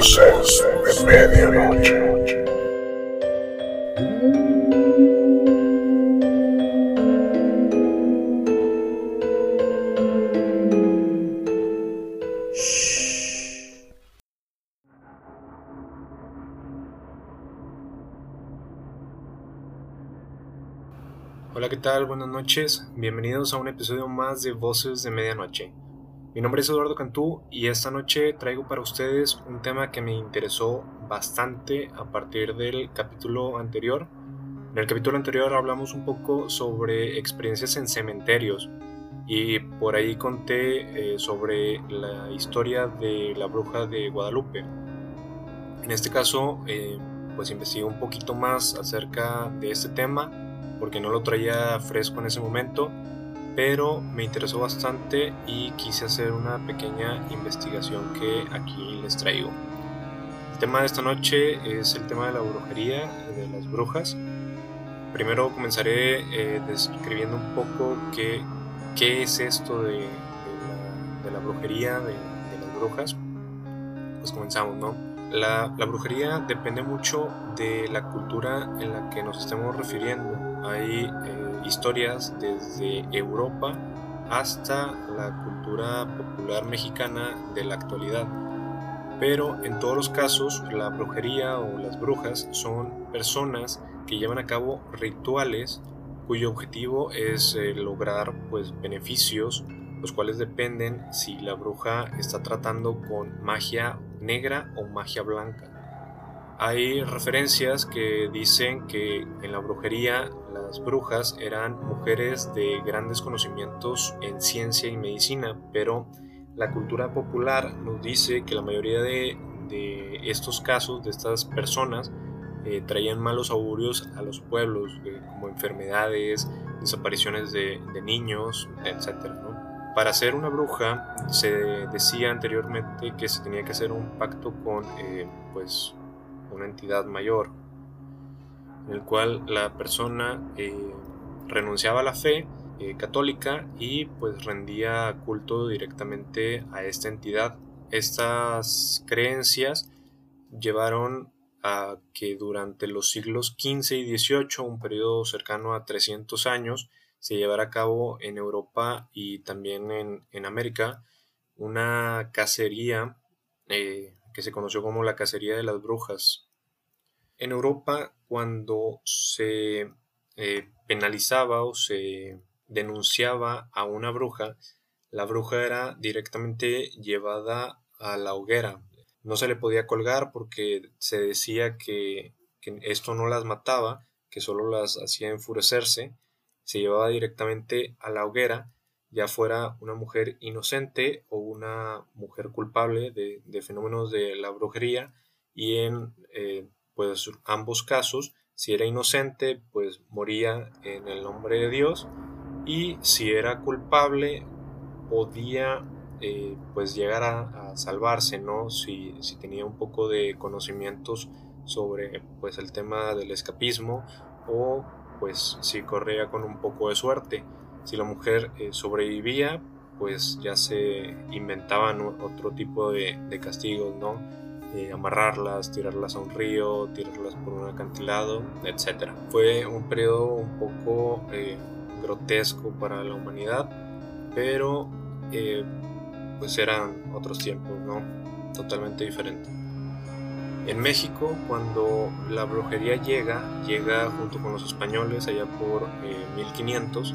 Voces de Medianoche. Hola, ¿qué tal? Buenas noches. Bienvenidos a un episodio más de Voces de Medianoche. Mi nombre es Eduardo Cantú y esta noche traigo para ustedes un tema que me interesó bastante a partir del capítulo anterior. En el capítulo anterior hablamos un poco sobre experiencias en cementerios y por ahí conté eh, sobre la historia de la bruja de Guadalupe. En este caso, eh, pues investigué un poquito más acerca de este tema porque no lo traía fresco en ese momento pero me interesó bastante y quise hacer una pequeña investigación que aquí les traigo. El tema de esta noche es el tema de la brujería, de las brujas. Primero comenzaré eh, describiendo un poco qué, qué es esto de, de, la, brujería, de, las brujas. Pues comenzamos, ¿no? La, la, brujería depende mucho de la cultura en la que nos estemos refiriendo. Hay eh, historias desde Europa hasta la cultura popular mexicana de la actualidad. Pero en todos los casos la brujería o las brujas son personas que llevan a cabo rituales cuyo objetivo es eh, lograr pues beneficios los cuales dependen si la bruja está tratando con magia negra o magia blanca. Hay referencias que dicen que en la brujería las brujas eran mujeres de grandes conocimientos en ciencia y medicina, pero la cultura popular nos dice que la mayoría de, estos casos, de estas personas, eh, traían malos augurios a los pueblos, eh, como enfermedades, desapariciones de, niños, etc. Para ser una bruja se decía anteriormente que se tenía que hacer un pacto con eh, pues, una entidad mayor, en el cual la persona eh, renunciaba a la fe eh, católica y pues rendía culto directamente a esta entidad. Estas creencias llevaron a que durante los siglos XV y XVIII, un periodo cercano a 300 años, se llevara a cabo en Europa y también en, América una cacería eh, que se conoció como la cacería de las brujas. En Europa, cuando se eh, penalizaba o se denunciaba a una bruja, la bruja era directamente llevada a la hoguera. No se le podía colgar porque se decía que, que esto no las mataba, que solo las hacía enfurecerse. Se llevaba directamente a la hoguera, ya fuera una mujer inocente o una mujer culpable de, fenómenos de la brujería y en eh, pues ambos casos, si era inocente, pues moría en el nombre de Dios y si era culpable, podía eh, pues llegar a, salvarse, ¿no? Si, si, tenía un poco de conocimientos sobre pues el tema del escapismo o pues si corría con un poco de suerte. Si la mujer eh, sobrevivía, pues ya se inventaban otro tipo de, castigos, ¿no? Eh, amarrarlas, tirarlas a un río, tirarlas por un acantilado, etc. Fue un periodo un poco eh, grotesco para la humanidad, pero pues eran otros tiempos, ¿no? Totalmente diferentes. En México, cuando la brujería llega, llega junto con los españoles allá por 1500,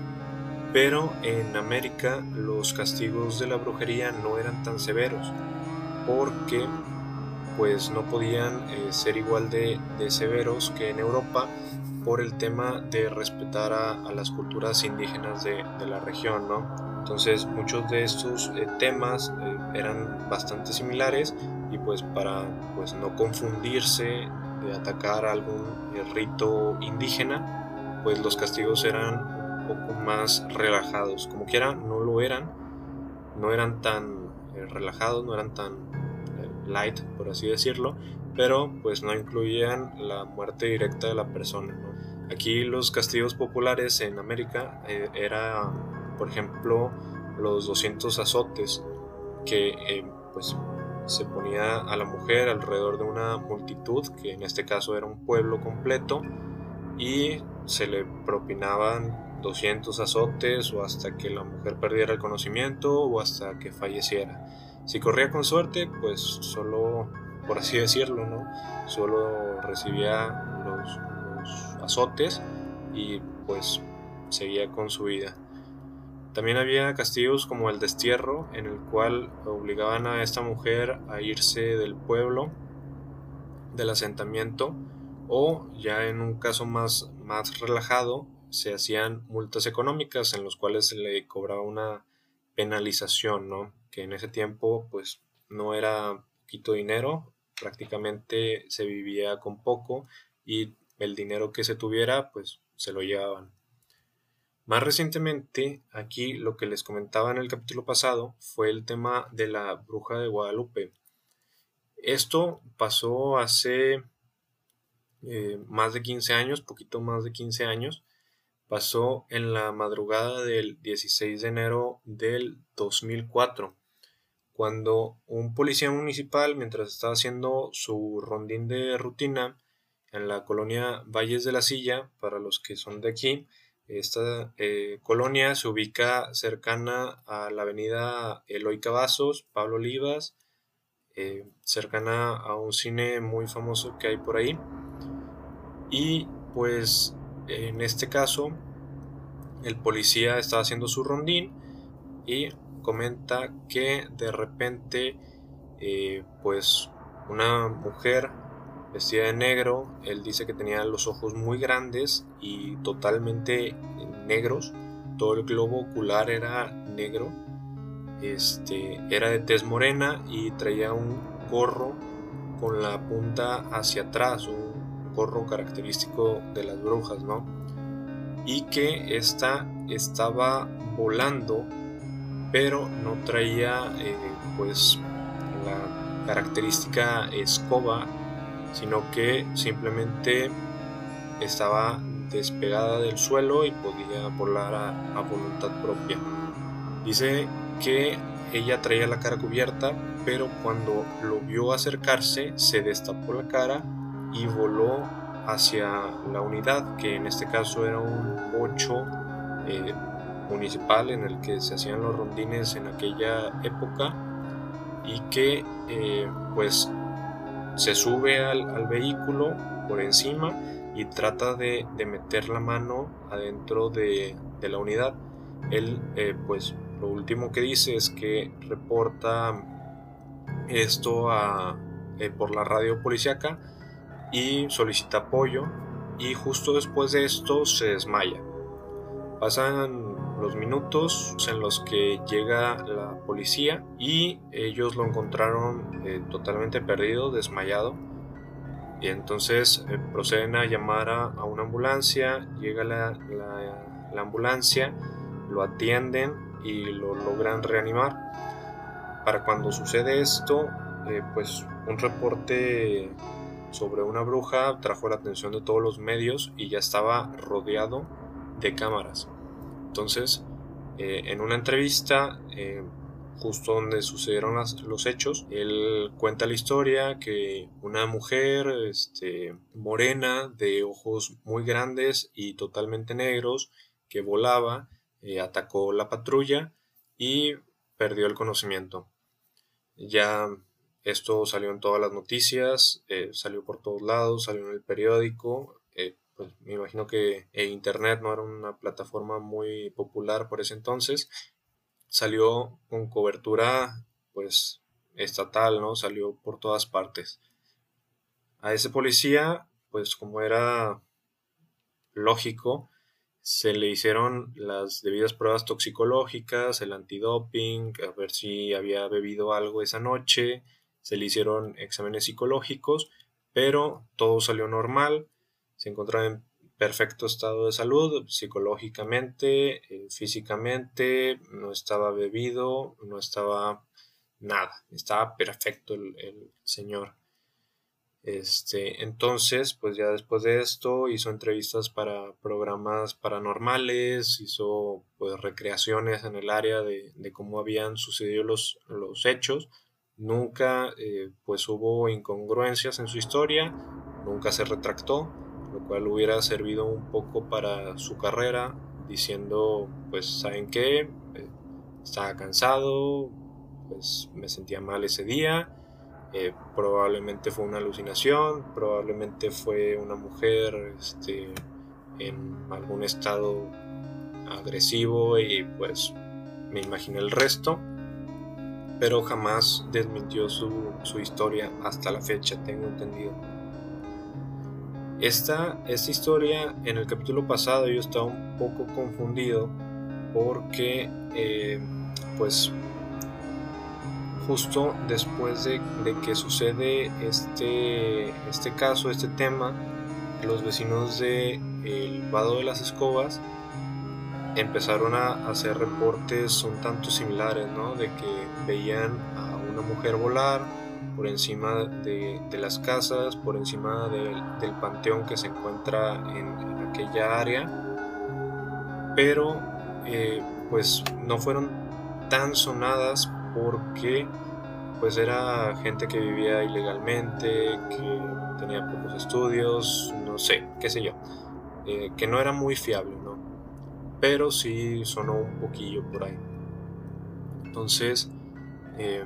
pero en América los castigos de la brujería no eran tan severos, porque pues no podían eh, ser igual de, severos que en Europa por el tema de respetar a, las culturas indígenas de, la región, ¿no? Entonces muchos de estos eh, temas eh, eran bastante similares y pues para pues no confundirse de atacar algún rito indígena, pues los castigos eran poco más relajados. Como quiera, no lo eran, no eran tan relajados, no eran tan light, por así decirlo, pero pues no incluían la muerte directa de la persona. Aquí los castigos populares en América eh, era, por ejemplo, los 200 azotes, que eh, pues se ponía a la mujer alrededor de una multitud, que en este caso era un pueblo completo, y se le propinaban 200 azotes o hasta que la mujer perdiera el conocimiento o hasta que falleciera. Si corría con suerte, pues solo, por así decirlo, ¿no? Solo recibía los, los azotes y pues seguía con su vida. También había castigos como el destierro, en el cual obligaban a esta mujer a irse del pueblo, del asentamiento, o ya en un caso más, más relajado, se hacían multas económicas en los cuales se le cobraba una penalización, ¿no? Que en ese tiempo pues no era poquito dinero, prácticamente se vivía con poco y el dinero que se tuviera pues se lo llevaban. Más recientemente, aquí lo que les comentaba en el capítulo pasado fue el tema de la bruja de Guadalupe. Esto pasó hace eh, más de 15 años, poquito más de 15 años. Pasó en la madrugada del 16 de enero del 2004, cuando un policía municipal, mientras estaba haciendo su rondín de rutina en la colonia Valles de la Silla, para los que son de aquí, esta eh, colonia se ubica cercana a la avenida Eloy Cavazos, Pablo Olivas, eh, cercana a un cine muy famoso que hay por ahí. Y pues en este caso el policía estaba haciendo su rondín y comenta que de repente eh, pues una mujer vestida de negro. Él dice que tenía los ojos muy grandes y totalmente negros. Todo el globo ocular era negro. Este, era de tez morena y traía un gorro con la punta hacia atrás, gorro característico de las brujas, ¿no? Y que esta estaba volando, pero no traía eh, pues la característica escoba sino que simplemente estaba despegada del suelo y podía volar a, voluntad propia. Dice que ella traía la cara cubierta, pero cuando lo vio acercarse se destapó la cara y voló hacia la unidad, que en este caso era un 8 eh, municipal en el que se hacían los rondines en aquella época y que eh, pues se sube al, vehículo por encima y trata de, meter la mano adentro de, la unidad. Él, eh, pues, lo último que dice es que reporta esto eh, por la radio policíaca y solicita apoyo y justo después de esto se desmaya. Pasan los minutos en los que llega la policía y ellos lo encontraron eh, totalmente perdido, desmayado. Y entonces eh, proceden a llamar a, una ambulancia, llega la, ambulancia, lo atienden y lo logran reanimar. Para cuando sucede esto, eh, pues un reporte sobre una bruja trajo la atención de todos los medios y ya estaba rodeado de cámaras. Entonces, eh, en una entrevista, eh, justo donde sucedieron los hechos, él cuenta la historia que una mujer este, morena, de ojos muy grandes y totalmente negros, que volaba, eh, atacó la patrulla y perdió el conocimiento. Ya esto salió en todas las noticias, salió por todos lados, salió en el periódico, pues me imagino que Internet no era una plataforma muy popular por ese entonces. Salió con cobertura pues estatal, ¿no? Salió por todas partes. A ese policía, pues como era lógico, se le hicieron las debidas pruebas toxicológicas, el antidoping, a ver si había bebido algo esa noche, se le hicieron exámenes psicológicos, pero todo salió normal se encontraba en perfecto estado de salud, psicológicamente, eh, físicamente, no estaba bebido, no estaba nada, estaba perfecto el, señor. Este, entonces, pues ya después de esto hizo entrevistas para programas paranormales, hizo pues recreaciones en el área de, cómo habían sucedido los, los hechos, Nunca eh, pues hubo incongruencias en su historia, nunca se retractó, lo cual hubiera servido un poco para su carrera, diciendo pues saben qué, eh, estaba cansado, pues me sentía mal ese día, eh, probablemente fue una alucinación, probablemente fue una mujer este, en algún estado agresivo y pues me imaginé el resto pero jamás desmintió su, historia hasta la fecha, tengo entendido. Esta, esta historia, en el capítulo pasado yo estaba un poco confundido porque, eh, pues, justo después de, que sucede este, este caso, este tema, los vecinos de El Vado de las Escobas empezaron a hacer reportes un tanto similares, ¿no? De que veían a una mujer volar por encima de, las casas, por encima del panteón que se encuentra en, aquella área, pero eh, pues no fueron tan sonadas porque pues era gente que vivía ilegalmente, que tenía pocos estudios, no sé, qué sé yo, eh, que no era muy fiable, ¿no? Pero sí sonó un poquillo por ahí. Entonces, eh,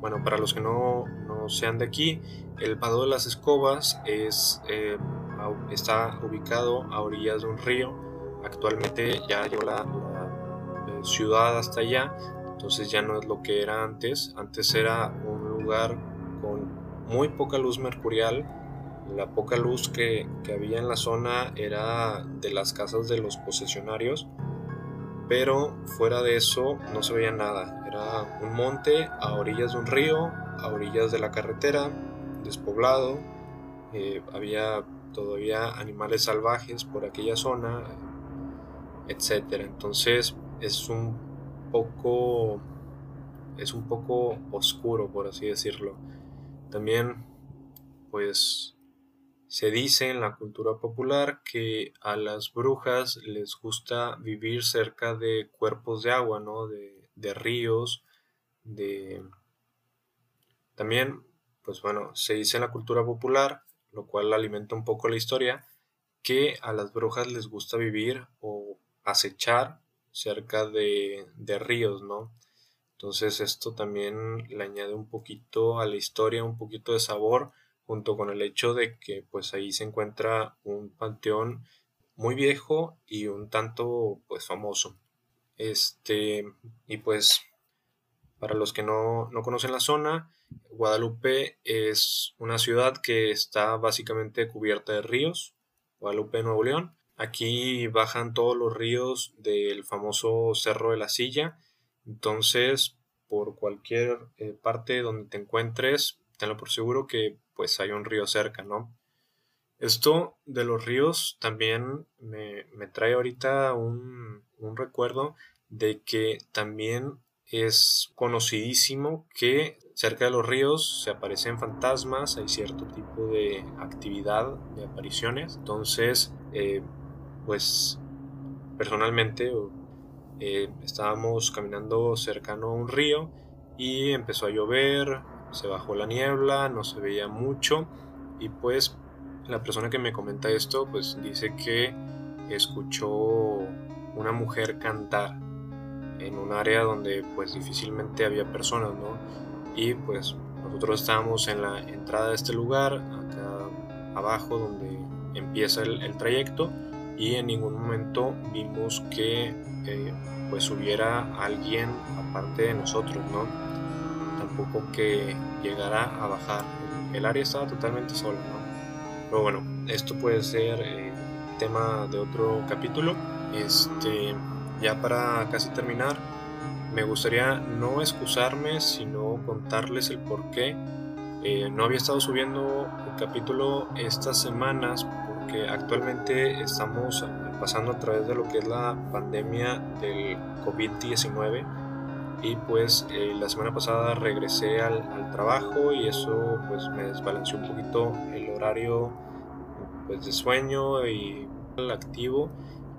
bueno, para los que no, sean de aquí, el Vado de las Escobas es, eh, está ubicado a orillas de un río. Actualmente ya llegó la, eh, ciudad hasta allá, entonces ya no es lo que era antes. Antes era un lugar con muy poca luz mercurial la poca luz que, había en la zona era de las casas de los posesionarios, pero fuera de eso no se veía nada. Era un monte a orillas de un río, a orillas de la carretera, despoblado. Eh, había todavía animales salvajes por aquella zona, etc. Entonces es un poco es un poco oscuro por así decirlo. También pues se dice en la cultura popular que a las brujas les gusta vivir cerca de cuerpos de agua, ¿no? De, ríos, de... También, pues bueno, se dice en la cultura popular, lo cual alimenta un poco la historia, que a las brujas les gusta vivir o acechar cerca de, de ríos, ¿no? Entonces esto también le añade un poquito a la historia, un poquito de sabor junto con el hecho de que pues ahí se encuentra un panteón muy viejo y un tanto pues famoso. Este, y pues para los que no, conocen la zona, Guadalupe es una ciudad que está básicamente cubierta de ríos, Guadalupe, Nuevo León. Aquí bajan todos los ríos del famoso Cerro de la Silla. Entonces, por cualquier eh, parte donde te encuentres, tenlo por seguro que pues hay un río cerca, ¿no? Esto de los ríos también me, trae ahorita un, recuerdo de que también es conocidísimo que cerca de los ríos se aparecen fantasmas, hay cierto tipo de actividad, de apariciones. Entonces, eh, pues personalmente eh, estábamos caminando cercano a un río y empezó a llover, se bajó la niebla, no se veía mucho y pues la persona que me comenta esto pues dice que escuchó una mujer cantar en un área donde pues difícilmente había personas, ¿no? Y pues nosotros estábamos en la entrada de este lugar, acá abajo donde empieza el, trayecto y en ningún momento vimos que eh, pues hubiera alguien aparte de nosotros, ¿no? Tampoco que llegara a bajar. El área estaba totalmente sola, Pero bueno, esto puede ser eh, tema de otro capítulo. Este, ya para casi terminar, me gustaría no excusarme, sino contarles el por qué. Eh, no había estado subiendo el capítulo estas semanas porque actualmente estamos pasando a través de lo que es la pandemia del COVID-19 y pues eh, la semana pasada regresé al, trabajo y eso pues me desbalanceó un poquito el horario pues de sueño y el activo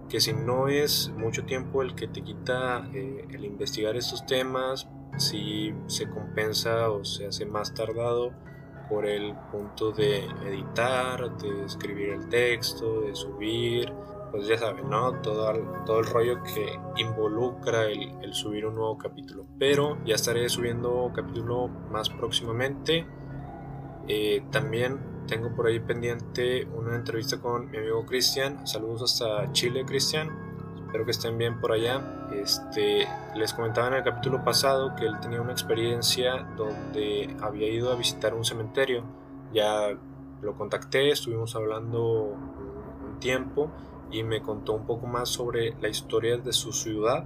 que si no es mucho tiempo el que te quita eh, el investigar estos temas si se compensa o se hace más tardado por el punto de editar, de escribir el texto, de subir, pues ya saben, ¿no? Todo el, todo el rollo que involucra el, subir un nuevo capítulo. Pero ya estaré subiendo capítulo más próximamente. Eh, también tengo por ahí pendiente una entrevista con mi amigo Cristian. Saludos hasta Chile, Cristian. Espero que estén bien por allá. Este, les comentaba en el capítulo pasado que él tenía una experiencia donde había ido a visitar un cementerio. Ya lo contacté, estuvimos hablando un tiempo y me contó un poco más sobre la historia de su ciudad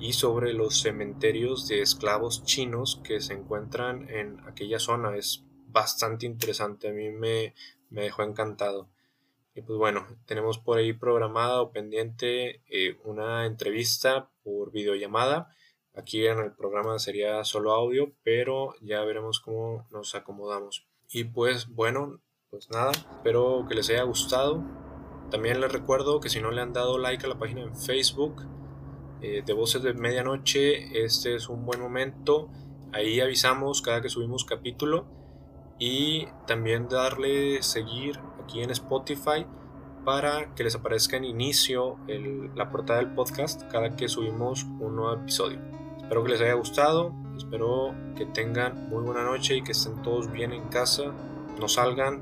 y sobre los cementerios de esclavos chinos que se encuentran en aquella zona. Es bastante interesante, a mí me, me dejó encantado. Y pues bueno, tenemos por ahí programada o pendiente eh, una entrevista por videollamada. Aquí en el programa sería solo audio, pero ya veremos cómo nos acomodamos. Y pues bueno, pues nada, espero que les haya gustado. También les recuerdo que si no le han dado like a la página en Facebook eh, de Voces de Medianoche, este es un buen momento. Ahí avisamos cada que subimos capítulo y también darle seguir aquí en Spotify para que les aparezca en inicio la portada del podcast cada que subimos un nuevo episodio. Espero que les haya gustado, espero que tengan muy buena noche y que estén todos bien en casa, no salgan,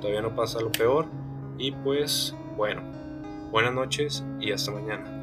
todavía no pasa lo peor y pues bueno, buenas noches y hasta mañana.